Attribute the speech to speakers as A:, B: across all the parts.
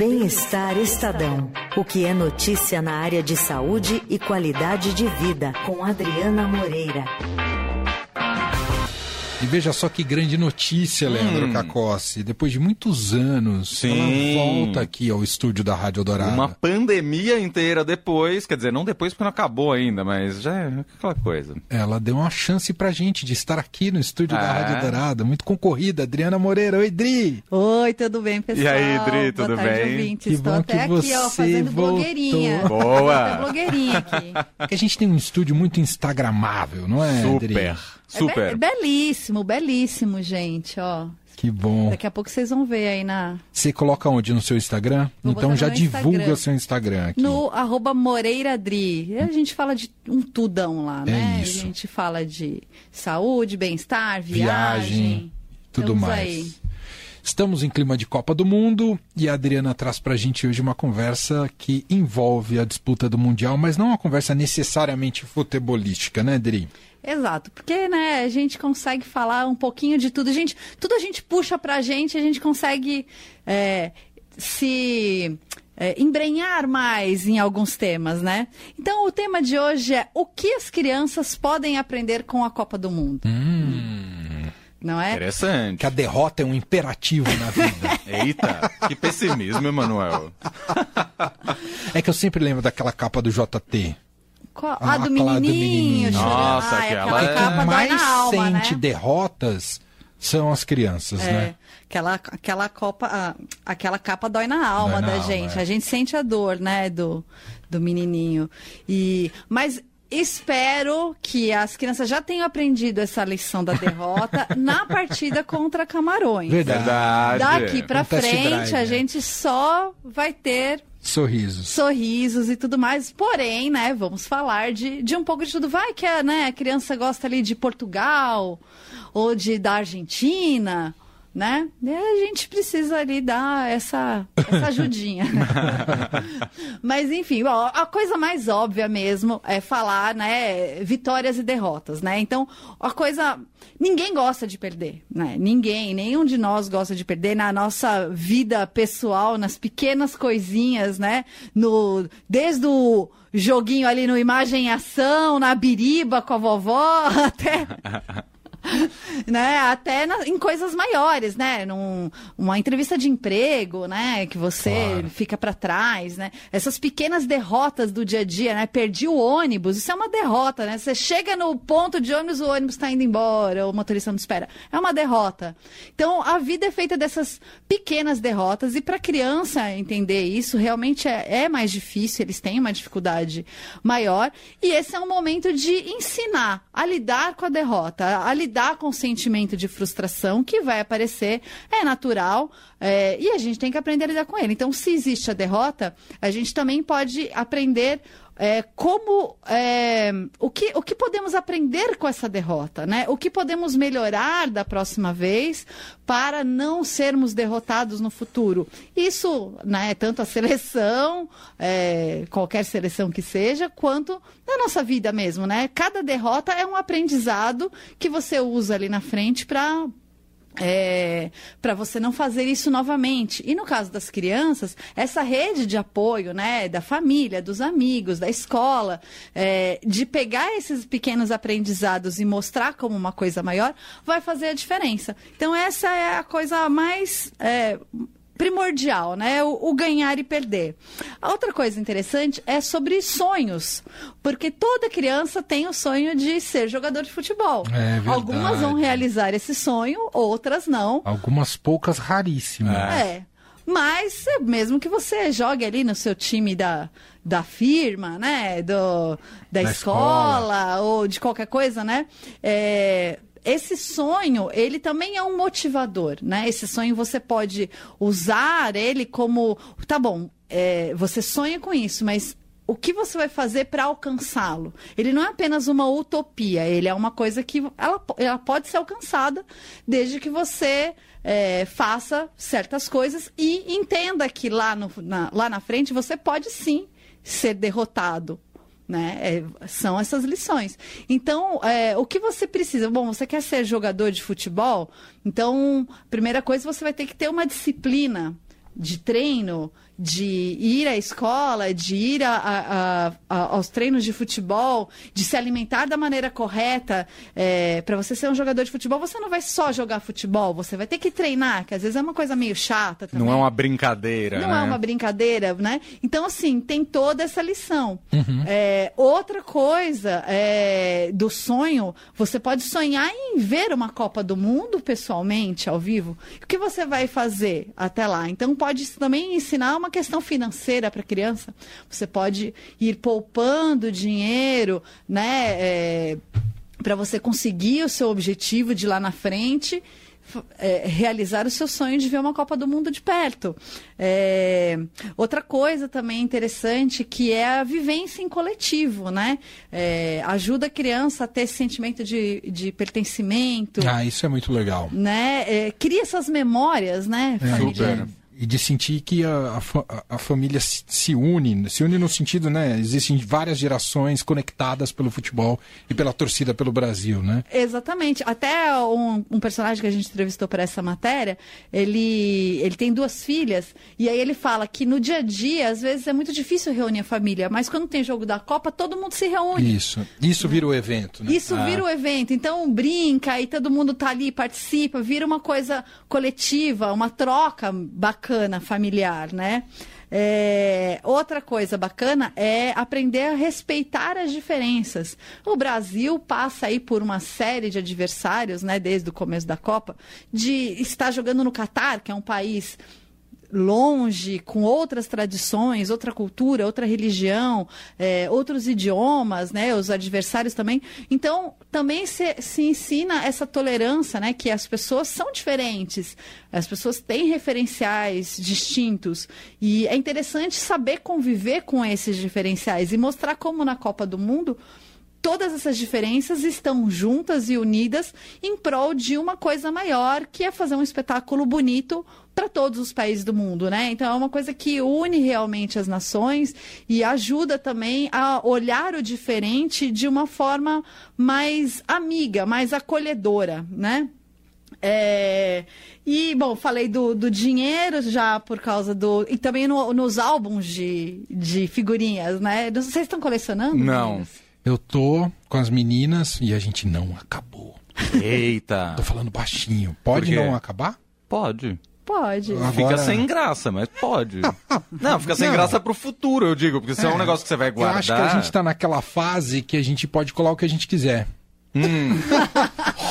A: Bem-Estar Estadão. O que é notícia na área de saúde e qualidade de vida, com Adriana Moreira.
B: E veja só que grande notícia, Leandro hum. Cacossi. Depois de muitos anos, Sim. ela volta aqui ao estúdio da Rádio Dourado.
C: Uma pandemia inteira depois, quer dizer, não depois porque não acabou ainda, mas já é aquela coisa.
B: Ela deu uma chance pra gente de estar aqui no estúdio é. da Rádio Dourado. Muito concorrida. Adriana Moreira. Oi, Dri.
D: Oi, tudo bem, pessoal?
C: E aí, Dri, tudo
D: Boa
C: bem?
D: Tarde, Que Estou até que aqui, ó, fazendo
B: voltou.
D: blogueirinha.
C: Boa!
D: blogueirinha aqui.
B: Porque a gente tem um estúdio muito instagramável, não é,
C: Super.
B: Dri?
C: Super.
D: É be belíssimo, belíssimo, gente, ó.
B: Que bom.
D: Daqui a pouco vocês vão ver aí na.
B: Você coloca onde no seu Instagram?
D: Vou
B: então já divulga
D: Instagram.
B: seu Instagram aqui.
D: No arroba Moreiradri. A gente fala de um tudão lá,
B: É
D: né?
B: isso.
D: A gente fala de saúde, bem-estar, viagem.
B: Viagem, tudo
D: Estamos
B: mais.
D: aí.
B: Estamos em clima de Copa do Mundo e a Adriana traz pra gente hoje uma conversa que envolve a disputa do Mundial, mas não uma conversa necessariamente futebolística, né, Adri?
D: Exato, porque né, a gente consegue falar um pouquinho de tudo. A gente, tudo a gente puxa pra gente, a gente consegue é, se é, embrenhar mais em alguns temas, né? Então o tema de hoje é o que as crianças podem aprender com a Copa do Mundo. Não é?
C: Interessante.
B: Que a derrota é um imperativo na vida.
C: Eita, que pessimismo, Emanuel.
B: é que eu sempre lembro daquela capa do JT.
D: Qual?
B: Ah,
D: Ah, do
B: aquela do
D: menininho.
B: menininho.
D: chorando.
C: Nossa,
D: ah, é
C: aquela
D: aquela
C: é-
D: capa
B: mais
D: na alma,
B: sente
D: né?
B: derrotas são as crianças,
D: É,
B: né?
D: aquela, aquela, copa, ah, aquela capa dói na alma
B: Dói na
D: da
B: alma,
D: gente.
B: é.
D: A gente sente a dor, né, do, do menininho. E, mas espero que as crianças já tenham aprendido essa lição da derrota na partida contra Camarões.
B: Verdade.
D: Daqui pra
B: test
D: frente,
B: drive,
D: a
B: né?
D: gente só vai ter
B: Sorrisos.
D: sorrisos e tudo mais. Porém, né, vamos falar de, de um pouco de tudo. Vai que a, né, a criança gosta ali de Portugal ou de da Argentina, né? E a gente precisa ali dar essa, essa ajudinha. Mas enfim, ó, a coisa mais óbvia mesmo é falar, né, vitórias e derrotas, né? Então, a coisa ninguém gosta de perder, né? Ninguém, nenhum de nós gosta de perder na nossa vida pessoal, nas pequenas coisinhas, né? No desde o joguinho ali no imagem e ação, na biriba com a vovó, até né? Até na- em coisas maiores, né? Num, uma entrevista de emprego, né? Que você
B: Claro.
D: fica para trás, né? Essas pequenas derrotas do dia a dia, né? Perdi o ônibus, isso é uma derrota, né? Você chega no ponto de ônibus, o ônibus está indo embora, o motorista não espera. É uma derrota. Então, a vida é feita dessas pequenas derrotas e para criança entender isso realmente é, é mais difícil, eles têm uma dificuldade maior e esse é um momento de ensinar a lidar com a derrota, a lidar com o sentimento de frustração que vai aparecer, é natural, é, e a gente tem que aprender a lidar com ele. Então, se existe a derrota, a gente também pode aprender é, como é, o, que, o que podemos aprender com essa derrota, né? O que podemos melhorar da próxima vez para não sermos derrotados no futuro. Isso, né? Tanto a seleção, é, qualquer seleção que seja, quanto na nossa vida mesmo, né? Cada derrota é um aprendizado que você usa ali na frente para é, para você não fazer isso novamente. E no caso das crianças, essa rede de apoio, né, da família, dos amigos, da escola, é, de pegar esses pequenos aprendizados e mostrar como uma coisa maior, vai fazer a diferença. Então essa é a coisa mais é, primordial, né? O, o ganhar e perder. A outra coisa interessante é sobre sonhos, porque toda criança tem o sonho de ser jogador de futebol.
B: É verdade.
D: Algumas vão realizar esse sonho, outras não.
B: Algumas poucas raríssimas.
D: É. Mas é, mesmo que você jogue ali no seu time da, da firma, né? Do, da,
B: Da
D: escola, ou de qualquer coisa, né? É, esse sonho, ele também é um motivador, né? Esse sonho você pode usar ele como, tá bom, é, você sonha com isso, mas o que você vai fazer para alcançá-lo? Ele não é apenas uma utopia, ele é uma coisa que ela, ela pode ser alcançada desde que você é, faça certas coisas e entenda que lá, no, na, lá na frente você pode sim ser derrotado. Né? É, são essas lições. Então, é, o que você precisa? Bom, você quer ser jogador de futebol? Então, primeira coisa, você vai ter que ter uma disciplina de treino, de ir à escola, de ir a, a, a, aos treinos de futebol, de se alimentar da maneira correta. É, para você ser um jogador de futebol, você não vai só jogar futebol, você vai ter que treinar, que às vezes é uma coisa meio chata também.
C: Não é uma brincadeira,
D: Não
C: né?
D: é uma brincadeira, né? Então, assim, tem toda essa lição. É, outra coisa é, do sonho, você pode sonhar em ver uma Copa do Mundo pessoalmente, ao vivo. O que você vai fazer até lá? Então, pode também ensinar uma questão financeira para a criança. Você pode ir poupando dinheiro, né? É, para você conseguir o seu objetivo de lá na frente é, realizar o seu sonho de ver uma Copa do Mundo de perto. É, outra coisa também interessante que é a vivência em coletivo, né? É, ajuda a criança a ter esse sentimento de, de pertencimento,
B: Ah, isso é muito legal.
D: né? Cria essas memórias, né?
B: É. E de sentir que a, a a- família se, se une, se une no sentido, né? Existem várias gerações conectadas pelo futebol e pela torcida pelo Brasil, né?
D: Exatamente. Até um, um personagem que a gente entrevistou para essa matéria, ele, ele tem duas filhas, e aí ele fala que no dia a dia, às vezes, é muito difícil reunir a família, mas quando tem jogo da Copa, todo mundo se reúne.
B: Isso. Isso vira o evento, né?
D: Isso vira o evento. Então brinca e todo mundo tá ali, participa, vira uma coisa coletiva, uma troca bacana, familiar, né? É, outra coisa bacana é aprender a respeitar as diferenças. O Brasil passa aí por uma série de adversários, né, desde o começo da Copa, de estar jogando no Catar, que é um país longe, com outras tradições, outra cultura, outra religião, é, outros idiomas, né? Os adversários também. Então, também se, se ensina essa tolerância, né? Que as pessoas são diferentes, as pessoas têm referenciais distintos. E é interessante saber conviver com esses diferenciais e mostrar como na Copa do Mundo todas essas diferenças estão juntas e unidas em prol de uma coisa maior, que é fazer um espetáculo bonito para todos os países do mundo, né? Então é uma coisa que une realmente as nações e ajuda também a olhar o diferente de uma forma mais amiga, mais acolhedora, né? É, e, bom, falei do, do dinheiro já por causa do. E também no- nos álbuns de, de figurinhas, né? Vocês estão colecionando?
C: Não.
D: meninos?
B: Eu tô com as meninas e a gente não acabou.
C: Eita.
B: Tô falando baixinho. Pode não acabar?
C: Pode.
D: Pode.
B: Agora-
C: Fica sem graça, mas pode. Não, fica sem
B: Não.
C: graça pro futuro, eu digo, porque se é, um negócio que você vai
B: Eu
C: guardar.
B: acho que a gente tá naquela fase que a gente pode colar o que a gente quiser.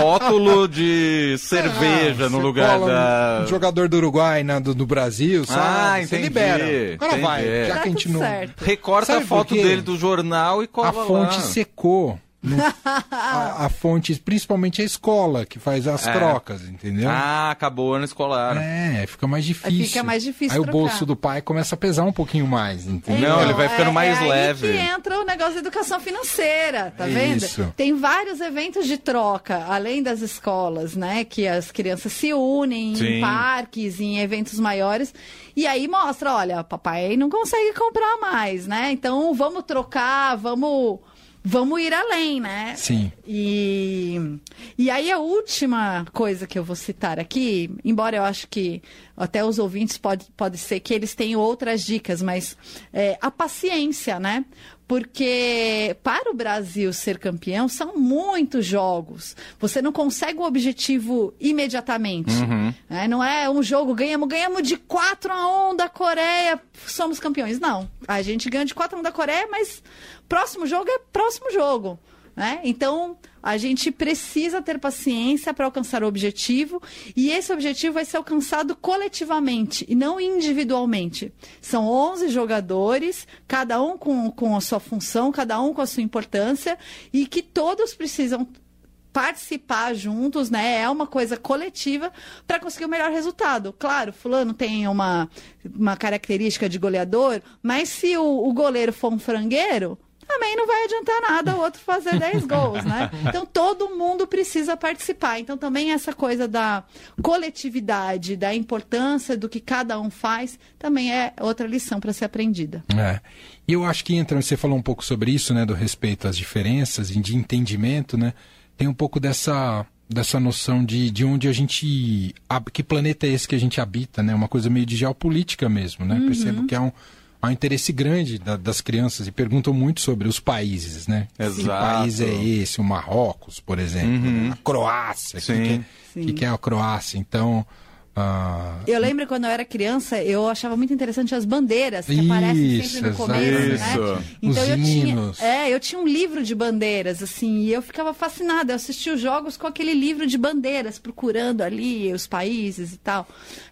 C: Rótulo de cerveja
B: Ah,
C: no
B: você
C: lugar
B: cola
C: da.
B: Um jogador do Uruguai, na, do, do Brasil, sabe?
C: Ah,
B: Você
C: entendi,
B: libera. Agora vai, já
D: Tá
B: que a gente não...
D: certo.
C: Recorta
B: Sabe
C: a foto dele do jornal e cola
B: A fonte
C: lá.
B: secou. No- a, a fonte, principalmente a escola, que faz as
C: É.
B: trocas, entendeu?
C: Ah, acabou o ano escolar.
B: É, fica mais difícil.
D: Fica mais difícil
B: Aí o
D: trocar.
B: bolso do pai começa a pesar um pouquinho mais, entendeu?
C: Não, ele vai ficando
D: é,
C: mais
D: é
C: leve.
D: Aí que entra o negócio da educação financeira, tá vendo?
B: isso.
D: Tem vários eventos de troca, além das escolas, né? Que as crianças se unem
C: Sim.
D: em parques, em eventos maiores. E aí mostra, olha, papai não consegue comprar mais, né? Então vamos trocar, vamos. Vamos ir além, né?
B: Sim.
D: E, e aí a última coisa que eu vou citar aqui, embora eu acho que até os ouvintes pode, pode ser que eles tenham outras dicas, mas é, a paciência, né? Porque para o Brasil ser campeão são muitos jogos. Você não consegue o objetivo imediatamente. né? Não é um jogo, ganhamos, ganhamos de 4 a 1 da Coreia, somos campeões. Não. A gente ganha de 4 a 1 da Coreia, mas próximo jogo é próximo jogo. Né? Então, a gente precisa ter paciência para alcançar o objetivo e esse objetivo vai ser alcançado coletivamente e não individualmente. São 11 jogadores, cada um com, com a sua função, cada um com a sua importância e que todos precisam participar juntos, né? É uma coisa coletiva para conseguir o melhor resultado. Claro, fulano tem uma, uma característica de goleador, mas se o, o goleiro for um frangueiro, também não vai adiantar nada o outro fazer 10 gols, né? Então todo mundo precisa participar. Então também essa coisa da coletividade, da importância do que cada um faz, também é outra lição para ser aprendida.
B: É. E eu acho que entra, você falou um pouco sobre isso, né, do respeito às diferenças e de entendimento, né? Tem um pouco dessa dessa noção de, de onde a gente. Que planeta é esse que a gente habita, né? Uma coisa meio de geopolítica mesmo, né? Uhum. Percebo que há um, há um interesse grande da, das crianças e perguntam muito sobre os países, né?
C: Exato.
B: Que país é esse? O Marrocos, por exemplo. Uhum. A Croácia.
C: Sim.
B: Que, que, que é a Croácia? Então.
D: Ah, eu lembro quando eu era criança, eu achava muito interessante as bandeiras que isso, aparecem sempre no começo, né? isso. né? Então
B: Os
D: eu
B: hinos.
D: tinha, é, eu tinha um livro de bandeiras, assim, e eu ficava fascinada. Eu assistia os jogos com aquele livro de bandeiras, procurando ali os países e tal.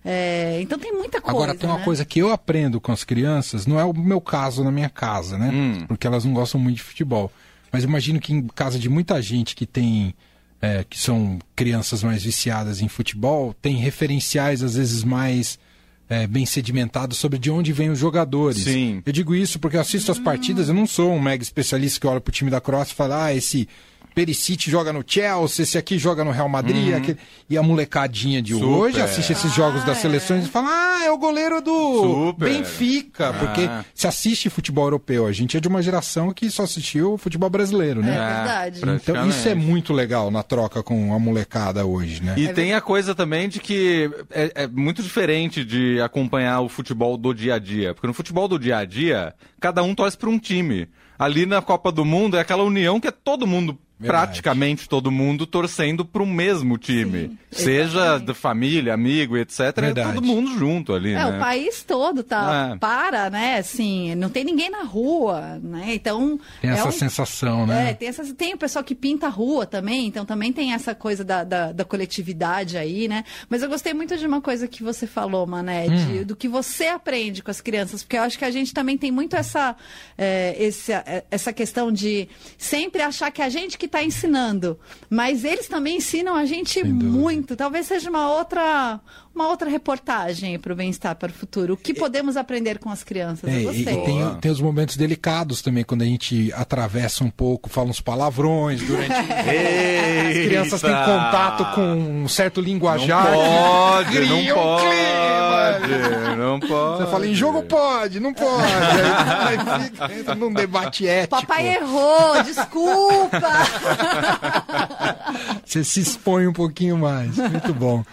D: É, então tem muita coisa.
B: Agora tem uma
D: né?
B: coisa que eu aprendo com as crianças, não é o meu caso na minha casa, né?
C: Hum.
B: Porque elas não gostam muito de futebol. Mas imagino que em casa de muita gente que tem é, que são crianças mais viciadas em futebol, tem referenciais às vezes mais é, bem sedimentados sobre de onde vêm os jogadores.
C: Sim.
B: Eu digo isso porque eu assisto as partidas, eu não sou um mega especialista que olha pro time da Croácia e fala, ah, esse Perisic joga no Chelsea, esse aqui joga no Real Madrid, uhum. aquele... e a molecadinha de
C: Super.
B: hoje assiste esses jogos
D: Ah,
B: das
D: é.
B: seleções e fala, ah, é o goleiro do
C: Super.
B: Benfica,
C: Ah.
B: porque se assiste futebol europeu, a gente é de uma geração que só assistiu o futebol brasileiro, né?
D: É verdade.
C: pra-
B: Então isso é muito legal na troca com a molecada hoje, né?
C: E tem a coisa também de que é, é muito diferente de acompanhar o futebol do dia a dia. Porque no futebol do dia a dia, cada um torce para um time. Ali na Copa do Mundo é aquela união que é todo mundo,
B: Verdade.
C: praticamente todo mundo, torcendo para o mesmo time. Seja
D: exatamente.
C: da família, amigo, etc. É
B: Verdade.
C: todo mundo junto ali,
D: É,
C: né?
D: o país todo tá
C: É.
D: para, né? Assim, não tem ninguém na rua, né? Então
B: Tem
D: é
B: essa
D: um-
B: sensação,
D: É,
B: né?
D: tem, essa, tem o pessoal que pinta a rua também, então também tem essa coisa da, da, da coletividade aí, né? Mas eu gostei muito de uma coisa que você falou, Mané, de-
B: Hum.
D: do que você aprende com as crianças, porque eu acho que a gente também tem muito essa, é, esse- é, essa questão de sempre achar que é a gente que está ensinando, mas eles também ensinam a gente muito. Talvez seja uma outra, uma outra reportagem para o bem-estar para o futuro. O que podemos aprender com as crianças?
B: É,
D: eu
B: e,
D: gostei.
B: e tem, tem os momentos delicados também, quando a gente atravessa um pouco, fala uns palavrões durante. As crianças têm contato com um certo linguajar.
C: Não pode, não
B: um
C: pode.
B: clima.
C: Não pode.
B: Você fala, em jogo pode, não pode. Aí, aí fica, entra num debate ético.
D: Papai errou, desculpa!
B: Você se expõe um pouquinho mais. Muito bom.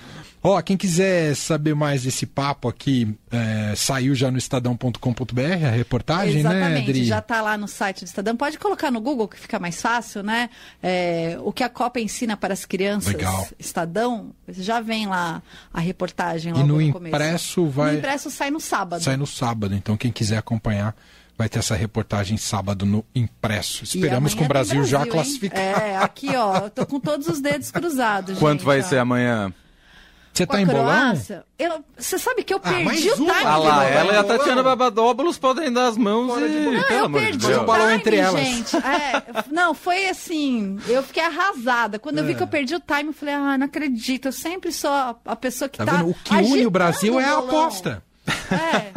B: Ó, quem quiser saber mais desse papo aqui, é, saiu já no estadão.com.br a reportagem, né,
D: Exatamente,
B: Adri?
D: já está lá no site do Estadão. Pode colocar no Google que fica mais fácil, né? É, o que a Copa ensina para as crianças.
B: Legal.
D: Estadão, já vem lá a reportagem
B: E
D: logo
B: no
D: no começo.
B: impresso vai.
D: No impresso sai no sábado.
B: Sai no sábado, então quem quiser acompanhar vai ter essa reportagem sábado no impresso.
D: E
B: Esperamos com o
D: tem
B: Brasil, já
D: hein?
B: classificado.
D: É, aqui ó, eu tô com todos os dedos cruzados.
C: Quanto
D: gente,
C: vai
D: ó.
C: ser amanhã?
B: Você tá
D: a
B: em bolão?
D: Croácia, eu- Você sabe que eu
B: Ah, mais
D: perdi o
B: uma.
D: time.
C: Ah lá, ela e a
B: bolão.
C: Tatiana Babadóbulos podem dar as mãos
B: Fora de
C: e...
D: Não,
C: Pelo
D: eu
C: amor de
D: perdi
B: Deus.
D: o
B: Um balão
D: time,
B: entre elas.
D: gente. É, não, foi assim, eu fiquei arrasada. Quando eu vi que eu perdi o time, eu falei, ah, não acredito, eu sempre sou a, a pessoa que
B: Tá
D: tá,
B: vendo? O que une
D: agitando
B: o Brasil é a
D: bolão.
B: aposta.
D: É.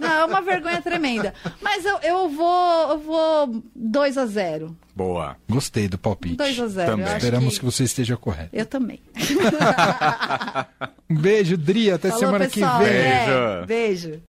D: Não, é uma vergonha tremenda. Mas eu, eu vou, eu vou 2 a 0
C: Boa.
B: Gostei do palpite.
D: 2 a 0
C: Também.
D: eu acho
B: Esperamos que...
D: que...
B: você esteja correto.
D: Eu também.
B: Um beijo, Dri. Até
D: Falou,
B: semana
D: pessoal.
B: que vem.
D: É,
C: Beijo.
D: beijo.